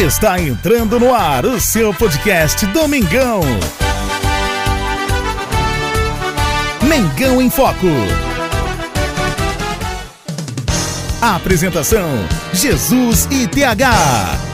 Está entrando no ar o seu podcast Domingão. Mengão em Foco. Apresentação: Jesus e TH.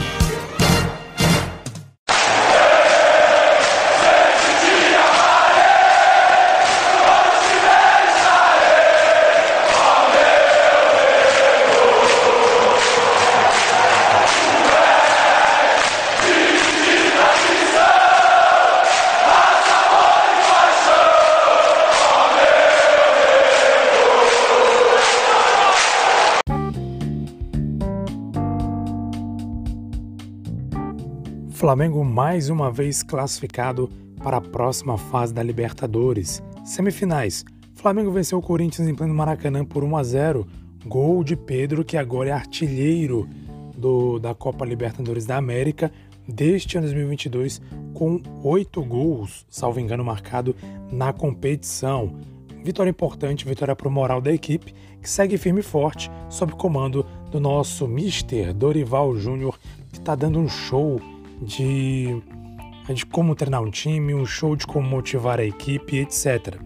Flamengo mais uma vez classificado para a próxima fase da Libertadores. Semifinais. Flamengo venceu o Corinthians em pleno Maracanã por 1 a 0. Gol de Pedro, que agora é artilheiro do, da Copa Libertadores da América deste ano 2022, com oito gols, salvo engano, marcado na competição. Vitória importante, vitória para o moral da equipe, que segue firme e forte sob comando do nosso Mister Dorival Júnior, que está dando um show de, de como treinar um time, um show de como motivar a equipe, etc.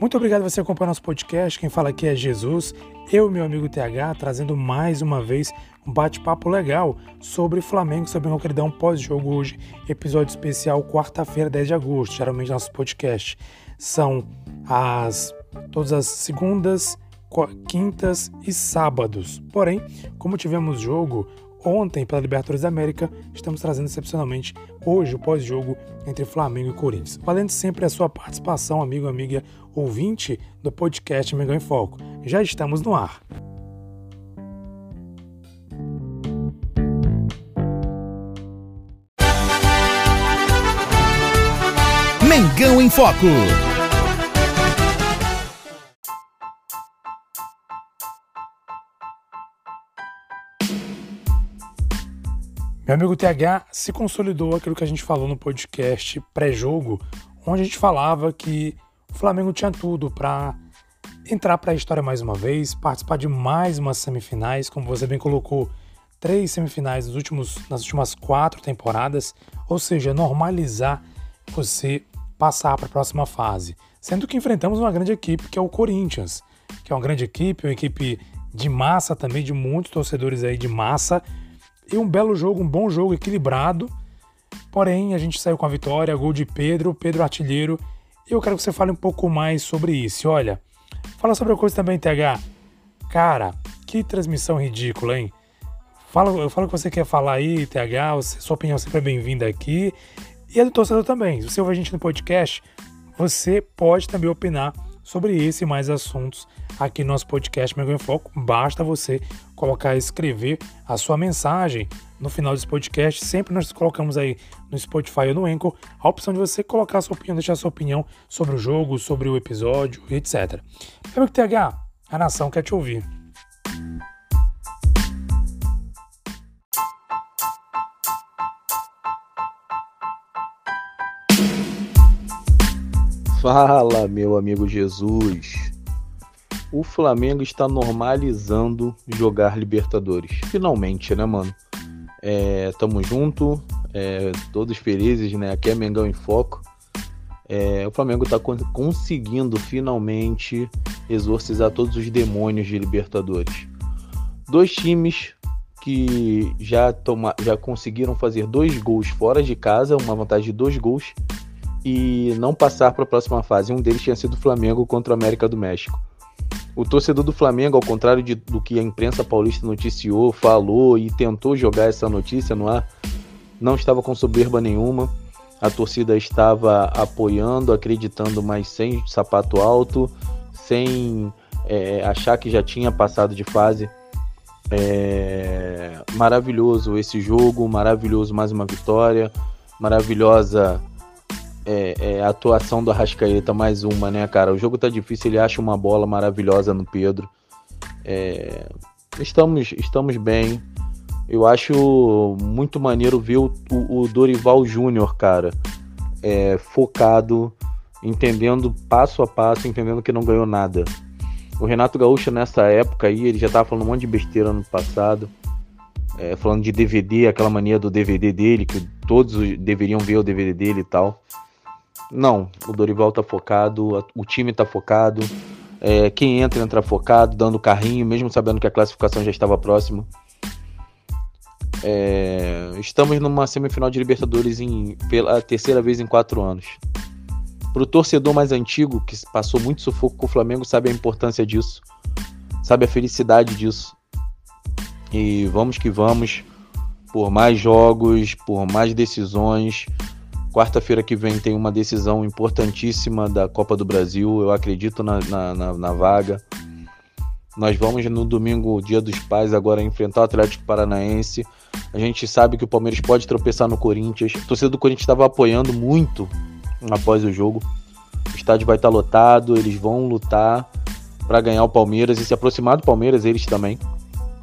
Muito obrigado você acompanhar nosso podcast. Quem fala aqui é Jesus, eu e meu amigo TH, trazendo mais uma vez um bate-papo legal sobre Flamengo, sobre queridão pós-jogo hoje, episódio especial quarta-feira, 10 de agosto. Geralmente nosso podcast são as todas as segundas, quintas e sábados. Porém, como tivemos jogo ontem pela Libertadores da América, estamos trazendo excepcionalmente hoje o pós-jogo entre Flamengo e Corinthians. Valendo sempre a sua participação, amigo, amiga, ouvinte do podcast Mengão em Foco. Já estamos no ar. Mengão em Foco. Meu amigo TH se consolidou aquilo que a gente falou no podcast pré-jogo, onde a gente falava que o Flamengo tinha tudo para entrar para a história mais uma vez, participar de mais umas semifinais, como você bem colocou, três semifinais nos últimos, nas últimas quatro temporadas, ou seja, normalizar você passar para a próxima fase. Sendo que enfrentamos uma grande equipe que é o Corinthians, que é uma grande equipe, uma equipe de massa também, de muitos torcedores aí de massa, e um belo jogo, um bom jogo, equilibrado. Porém, a gente saiu com a vitória, gol de Pedro, Pedro artilheiro. E eu quero que você fale um pouco mais sobre isso. Olha, fala sobre a coisa também, TH. Cara, que transmissão ridícula, hein? Fala, eu falo o que você quer falar aí, TH. Sua opinião sempre é bem-vinda aqui. E a do torcedor também. Se você ouve a gente no podcast, você pode também opinar sobre esse e mais assuntos aqui no nosso podcast Mega em Foco. Basta você colocar, escrever a sua mensagem no final desse podcast. Sempre nós colocamos aí no Spotify ou no Anchor a opção de você colocar a sua opinião, deixar a sua opinião sobre o jogo, sobre o episódio, etc. Amigo TH, a nação quer te ouvir. Fala, meu amigo Jesus. O Flamengo está normalizando jogar Libertadores. Finalmente, né, mano? É, tamo junto, é, todos felizes, né? Aqui é Mengão em Foco. É, o Flamengo está conseguindo finalmente exorcizar todos os demônios de Libertadores. Dois times que já, toma, já conseguiram fazer dois gols fora de casa, uma vantagem de dois gols, e não passar para a próxima fase. Um deles tinha sido o Flamengo contra o América do México. O torcedor do Flamengo, ao contrário de, do que a imprensa paulista noticiou, falou e tentou jogar essa notícia no ar, não estava com soberba nenhuma. A torcida estava apoiando, acreditando, mas sem sapato alto, sem é, achar que já tinha passado de fase. É, maravilhoso esse jogo, maravilhoso mais uma vitória, maravilhosa é, é, a atuação do Arrascaeta, mais uma, né, cara? O jogo tá difícil, ele acha uma bola maravilhosa no Pedro. É, estamos, estamos bem. Eu acho muito maneiro ver o, o, Dorival Júnior, cara, é, focado, entendendo passo a passo, entendendo que não ganhou nada. O Renato Gaúcho, nessa época aí, ele já tava falando um monte de besteira no passado. é, falando de DVD, aquela mania do DVD dele, que todos deveriam ver o DVD dele e tal. Não, o Dorival tá focado, o time tá focado. É, quem entra, entra focado, dando carrinho, mesmo sabendo que a classificação já estava próxima. É, estamos numa semifinal de Libertadores em, pela terceira vez em quatro anos. Para o torcedor mais antigo, que passou muito sufoco com o Flamengo, sabe a importância disso, sabe a felicidade disso. E vamos que vamos, por mais jogos, por mais decisões. Quarta-feira que vem tem uma decisão importantíssima da Copa do Brasil. Eu acredito na, na, na, na vaga. Nós vamos no domingo, dia dos pais, agora enfrentar o Atlético Paranaense. A gente sabe que o Palmeiras pode tropeçar no Corinthians. A torcida do Corinthians estava apoiando muito após o jogo. O estádio vai estar lotado, eles vão lutar para ganhar o Palmeiras e se aproximar do Palmeiras, eles também.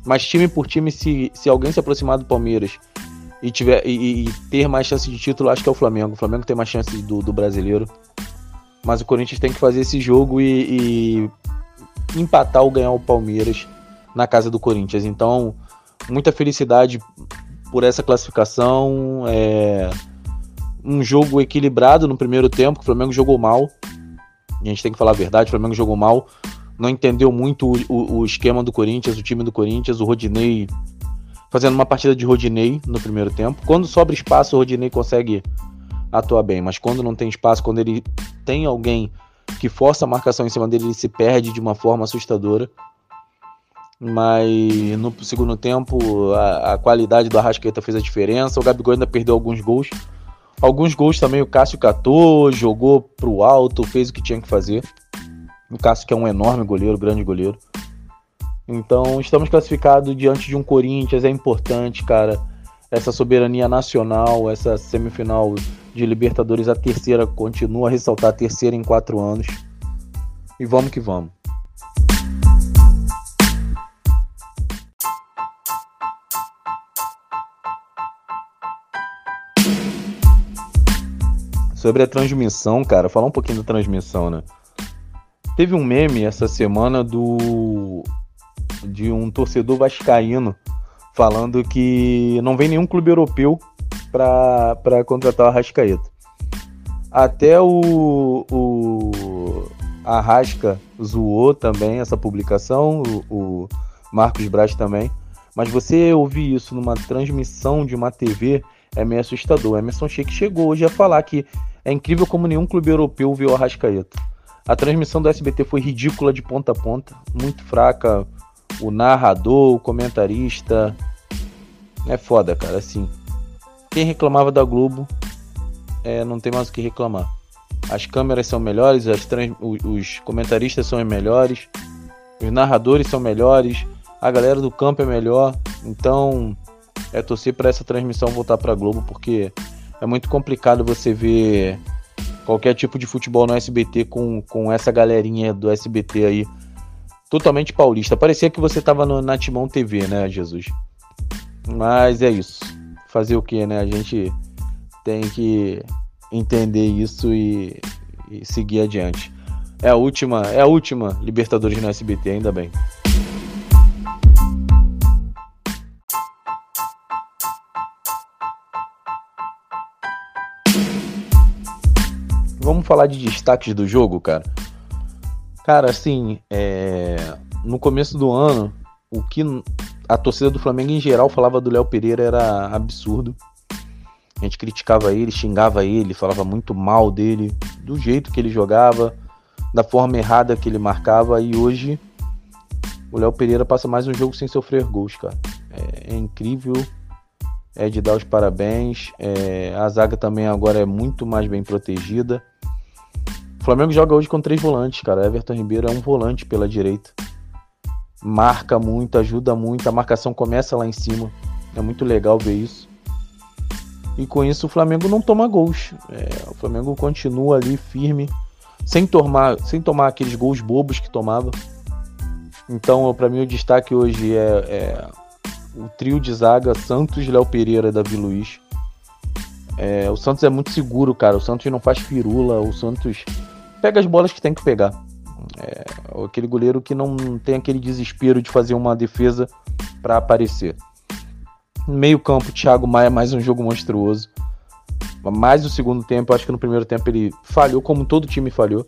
Mas time por time, se, se alguém se aproximar do Palmeiras e, tiver, e, e ter mais chance de título, acho que é o Flamengo. O Flamengo tem mais chance do, do brasileiro. Mas o Corinthians tem que fazer esse jogo e, e empatar ou ganhar o Palmeiras na casa do Corinthians. Então, muita felicidade por essa classificação. É um jogo equilibrado no primeiro tempo. O Flamengo jogou mal. A gente tem que falar a verdade: o Flamengo jogou mal não entendeu muito o, o, o, esquema do Corinthians, o time do Corinthians, o Rodinei fazendo uma partida de Rodinei no primeiro tempo. Quando sobra espaço, o Rodinei consegue atuar bem, mas quando não tem espaço, quando ele tem alguém que força a marcação em cima dele, ele se perde de uma forma assustadora. Mas no segundo tempo, a, a qualidade do Arrascaeta fez a diferença. O Gabigol ainda perdeu alguns gols. Alguns gols também o Cássio catou, jogou pro alto, fez o que tinha que fazer. O Cássio que é um enorme goleiro, grande goleiro. Então, estamos classificados diante de um Corinthians, é importante, cara. Essa soberania nacional, essa semifinal de Libertadores, a terceira, continua a ressaltar a terceira em quatro anos. E vamos que vamos. Sobre a transmissão, cara, falar um pouquinho da transmissão, né? Teve um meme essa semana do de um torcedor vascaíno falando que não vem nenhum clube europeu para contratar o Arrascaeta. Até o, o Arrasca zoou também essa publicação, o, o Marcos Braz também. Mas você ouvir isso numa transmissão de uma TV é meio assustador. Emerson Sheik chegou hoje a falar que é incrível como nenhum clube europeu viu o Arrascaeta. A transmissão do SBT foi ridícula de ponta a ponta, muito fraca. O narrador, o comentarista. É foda, cara. Assim, quem reclamava da Globo é, não tem mais o que reclamar. As câmeras são melhores, trans, os comentaristas são melhores, os narradores são melhores, a galera do campo é melhor. Então, é torcer para essa transmissão voltar para Globo, porque é muito complicado você ver qualquer tipo de futebol no SBT com, com essa galerinha do SBT aí totalmente paulista. Parecia que você tava no Natimão TV, né, Jesus? Mas é isso. Fazer o que, né? A gente tem que entender isso e, e seguir adiante. É a última, é a última Libertadores no SBT, ainda bem. Vamos falar de destaques do jogo, cara. Cara, assim, é... no começo do ano, o que a torcida do Flamengo em geral falava do Léo Pereira era absurdo. A gente criticava ele, xingava ele, falava muito mal dele, do jeito que ele jogava, da forma errada que ele marcava. E hoje o Léo Pereira passa mais um jogo sem sofrer gols, cara. É, é incrível, é de dar os parabéns. É, a zaga também agora é muito mais bem protegida. O Flamengo joga hoje com três volantes, cara. Everton Ribeiro é um volante pela direita. Marca muito, ajuda muito. A marcação começa lá em cima. É muito legal ver isso. E com isso o Flamengo não toma gols. É, o Flamengo continua ali firme, sem tomar, sem tomar aqueles gols bobos que tomava. Então, para mim, o destaque hoje é, é, o trio de zaga Santos, Léo Pereira e Davi Luiz. É, o Santos é muito seguro, cara. O Santos não faz firula. O Santos pega as bolas que tem que pegar. É, aquele goleiro que não tem aquele desespero de fazer uma defesa para aparecer. Meio campo, Thiago Maia, mais um jogo monstruoso. Mais o segundo tempo, acho que no primeiro tempo ele falhou, como todo time falhou.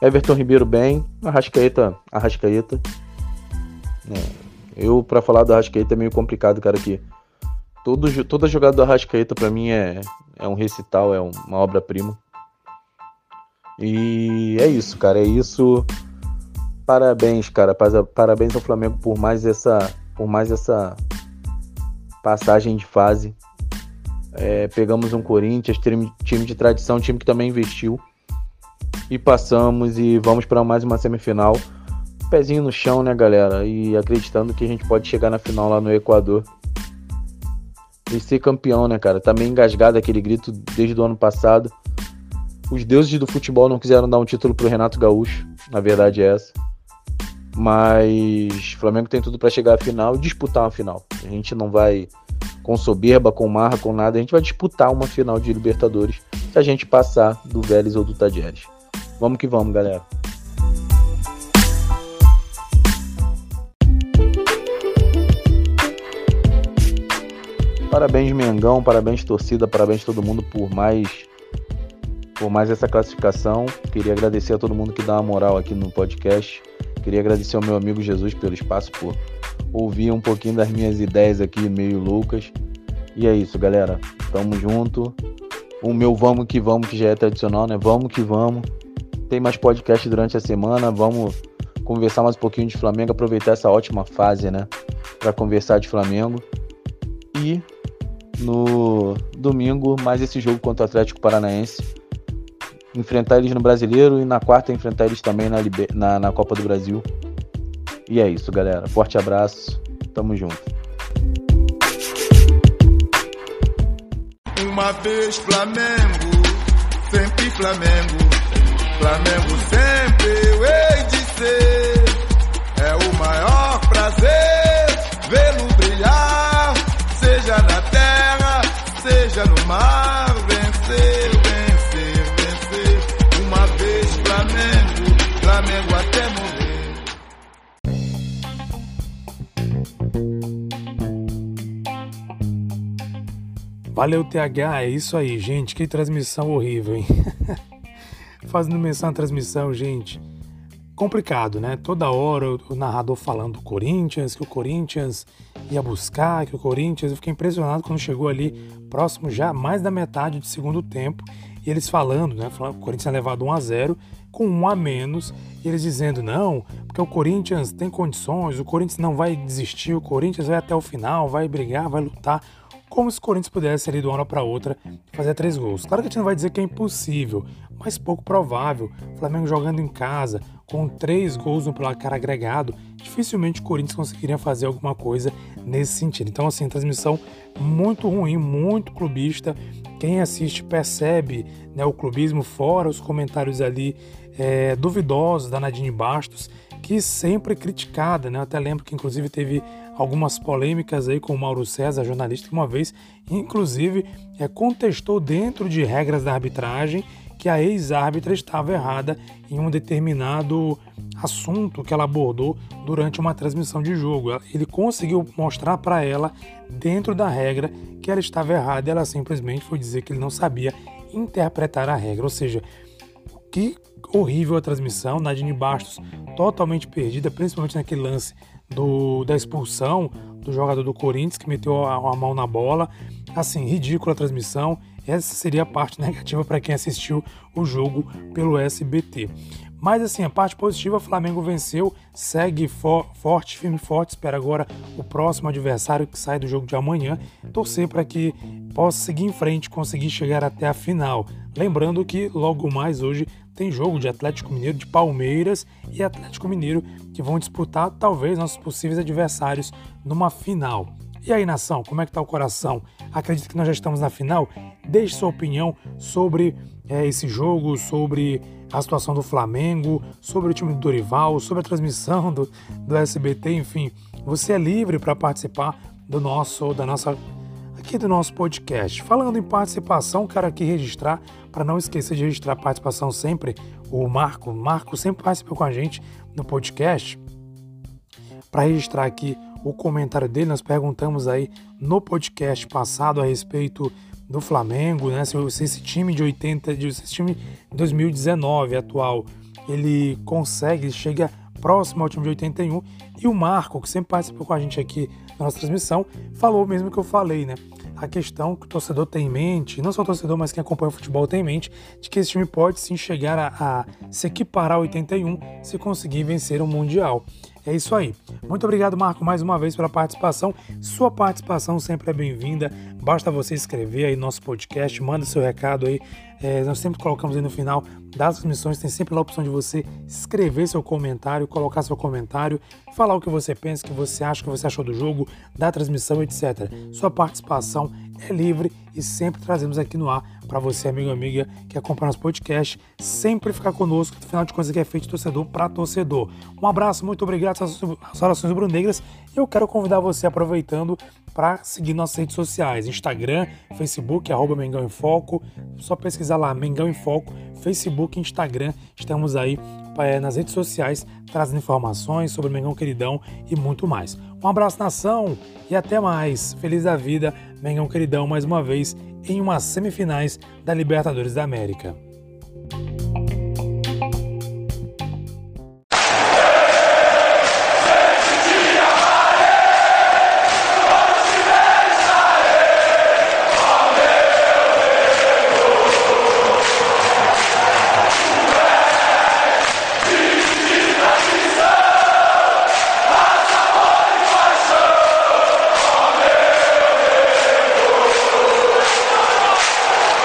Everton Ribeiro bem, Arrascaeta, Arrascaeta. É, eu, para falar do Arrascaeta, é meio complicado, cara, que todo, toda jogada do Arrascaeta para mim é, é um recital, é uma obra-prima. E é isso, cara, é isso. Parabéns, cara, parabéns ao Flamengo por mais essa, por mais essa passagem de fase. É, pegamos um Corinthians, time, de tradição, time que também investiu. E passamos e vamos para mais uma semifinal. Pezinho no chão, né, galera? E acreditando que a gente pode chegar na final lá no Equador. E ser campeão, né, cara? Tá meio engasgado aquele grito desde o ano passado. Os deuses do futebol não quiseram dar um título pro Renato Gaúcho. Na verdade é essa. Mas Flamengo tem tudo para chegar à final e disputar uma final. A gente não vai com soberba, com marra, com nada. A gente vai disputar uma final de Libertadores se a gente passar do Vélez ou do Tadieres. Vamos que vamos, galera. Parabéns, Mengão, parabéns, torcida, parabéns todo mundo por mais por mais essa classificação. Queria agradecer a todo mundo que dá uma moral aqui no podcast. Queria agradecer ao meu amigo Jesus pelo espaço, por ouvir um pouquinho das minhas ideias aqui meio loucas. E é isso, galera. Tamo junto. O meu vamos que vamos, que já é tradicional, né? Vamos que vamos. Tem mais podcast durante a semana. Vamos conversar mais um pouquinho de Flamengo, aproveitar essa ótima fase, né? Para conversar de Flamengo. E no domingo, mais esse jogo contra o Atlético Paranaense. Enfrentar eles no Brasileiro e na quarta enfrentar eles também na, na, na Copa do Brasil. E é isso, galera. Forte abraço. Tamo junto. Uma vez Flamengo, sempre Flamengo. Flamengo sempre eu hei de ser. É o maior prazer vê-lo brilhar, seja na terra, seja no mar. Valeu, TH. É isso aí, gente. Que transmissão horrível, hein? fazendo menção à transmissão, gente. Complicado, né? Toda hora o narrador falando do Corinthians, que o Corinthians ia buscar, que o Corinthians. Eu fiquei impressionado quando chegou ali próximo já mais da metade do segundo tempo e eles falando, né? Falando que o Corinthians tinha levado 1 a 0 com um a menos, e eles dizendo não, porque o Corinthians tem condições, o Corinthians não vai desistir, o Corinthians vai até o final, vai brigar, vai lutar como se o Corinthians pudesse ali de uma hora para outra fazer três gols. Claro que a gente não vai dizer que é impossível, mas pouco provável. O Flamengo jogando em casa, com três gols no placar agregado, dificilmente o Corinthians conseguiria fazer alguma coisa nesse sentido. Então, assim, transmissão muito ruim, muito clubista. Quem assiste percebe né, o clubismo, fora os comentários ali é, duvidosos da Nadine Bastos, que sempre criticada, né? Eu até lembro que inclusive teve algumas polêmicas aí com o Mauro César, jornalista, que uma vez, inclusive, é, contestou dentro de regras da arbitragem que a ex-árbitra estava errada em um determinado assunto que ela abordou durante uma transmissão de jogo. Ele conseguiu mostrar para ela, dentro da regra, que ela estava errada e ela simplesmente foi dizer que ele não sabia interpretar a regra. Ou seja, que horrível a transmissão, Nadine Bastos totalmente perdida, principalmente naquele lance do, da expulsão do jogador do Corinthians que meteu a, a mão na bola. Assim, ridícula a transmissão. Essa seria a parte negativa para quem assistiu o jogo pelo SBT. Mas assim, a parte positiva, o Flamengo venceu, segue for, forte, firme forte, espera agora o próximo adversário que sai do jogo de amanhã, torcer para que possa seguir em frente, conseguir chegar até a final. Lembrando que logo mais hoje tem jogo de Atlético Mineiro, de Palmeiras e Atlético Mineiro que vão disputar talvez nossos possíveis adversários numa final. E aí, nação, como é que tá o coração? Acredito que nós já estamos na final? Deixe sua opinião sobre é, esse jogo, sobre a situação do Flamengo, sobre o time do Dorival, sobre a transmissão do, do SBT, enfim. Você é livre para participar do nosso, da nossa aqui do nosso podcast. Falando em participação, quero aqui registrar, para não esquecer de registrar a participação sempre, o Marco. O Marco sempre participa com a gente no podcast. Para registrar aqui o comentário dele. Nós perguntamos aí no podcast passado a respeito do Flamengo, né? Se, esse time de 80, de, esse time de 2019 atual, ele consegue, chega próximo ao time de 81. E o Marco, que sempre participou com a gente aqui na nossa transmissão, falou mesmo que eu falei, né? A questão que o torcedor tem em mente, não só o torcedor, mas quem acompanha o futebol tem em mente, de que esse time pode sim chegar a, a se equiparar ao 81 se conseguir vencer o Mundial. É isso aí. Muito obrigado, Marco, mais uma vez pela participação. Sua participação sempre é bem-vinda. Basta você escrever aí nosso podcast, manda seu recado aí. É, nós sempre colocamos aí no final das transmissões, tem sempre a opção de você escrever seu comentário, colocar seu comentário, falar o que você pensa, o que você acha, o que você achou do jogo, da transmissão, etc. Sua participação é livre e sempre trazemos aqui no ar para você, amigo e amiga, que acompanha nosso podcast, sempre ficar conosco, afinal de contas que é feito de torcedor para torcedor. Um abraço, muito obrigado às relações rubro-negras. E eu quero convidar você, aproveitando, para seguir nossas redes sociais, Instagram, Facebook, arroba Mengão em Foco, só pesquisar lá, Mengão em Foco, Facebook, Instagram, estamos aí é, nas redes sociais trazendo informações sobre o Mengão Queridão e muito mais. Um abraço, nação, e até mais. Feliz da vida, Mengão Queridão, mais uma vez em umas semifinais da Libertadores da América.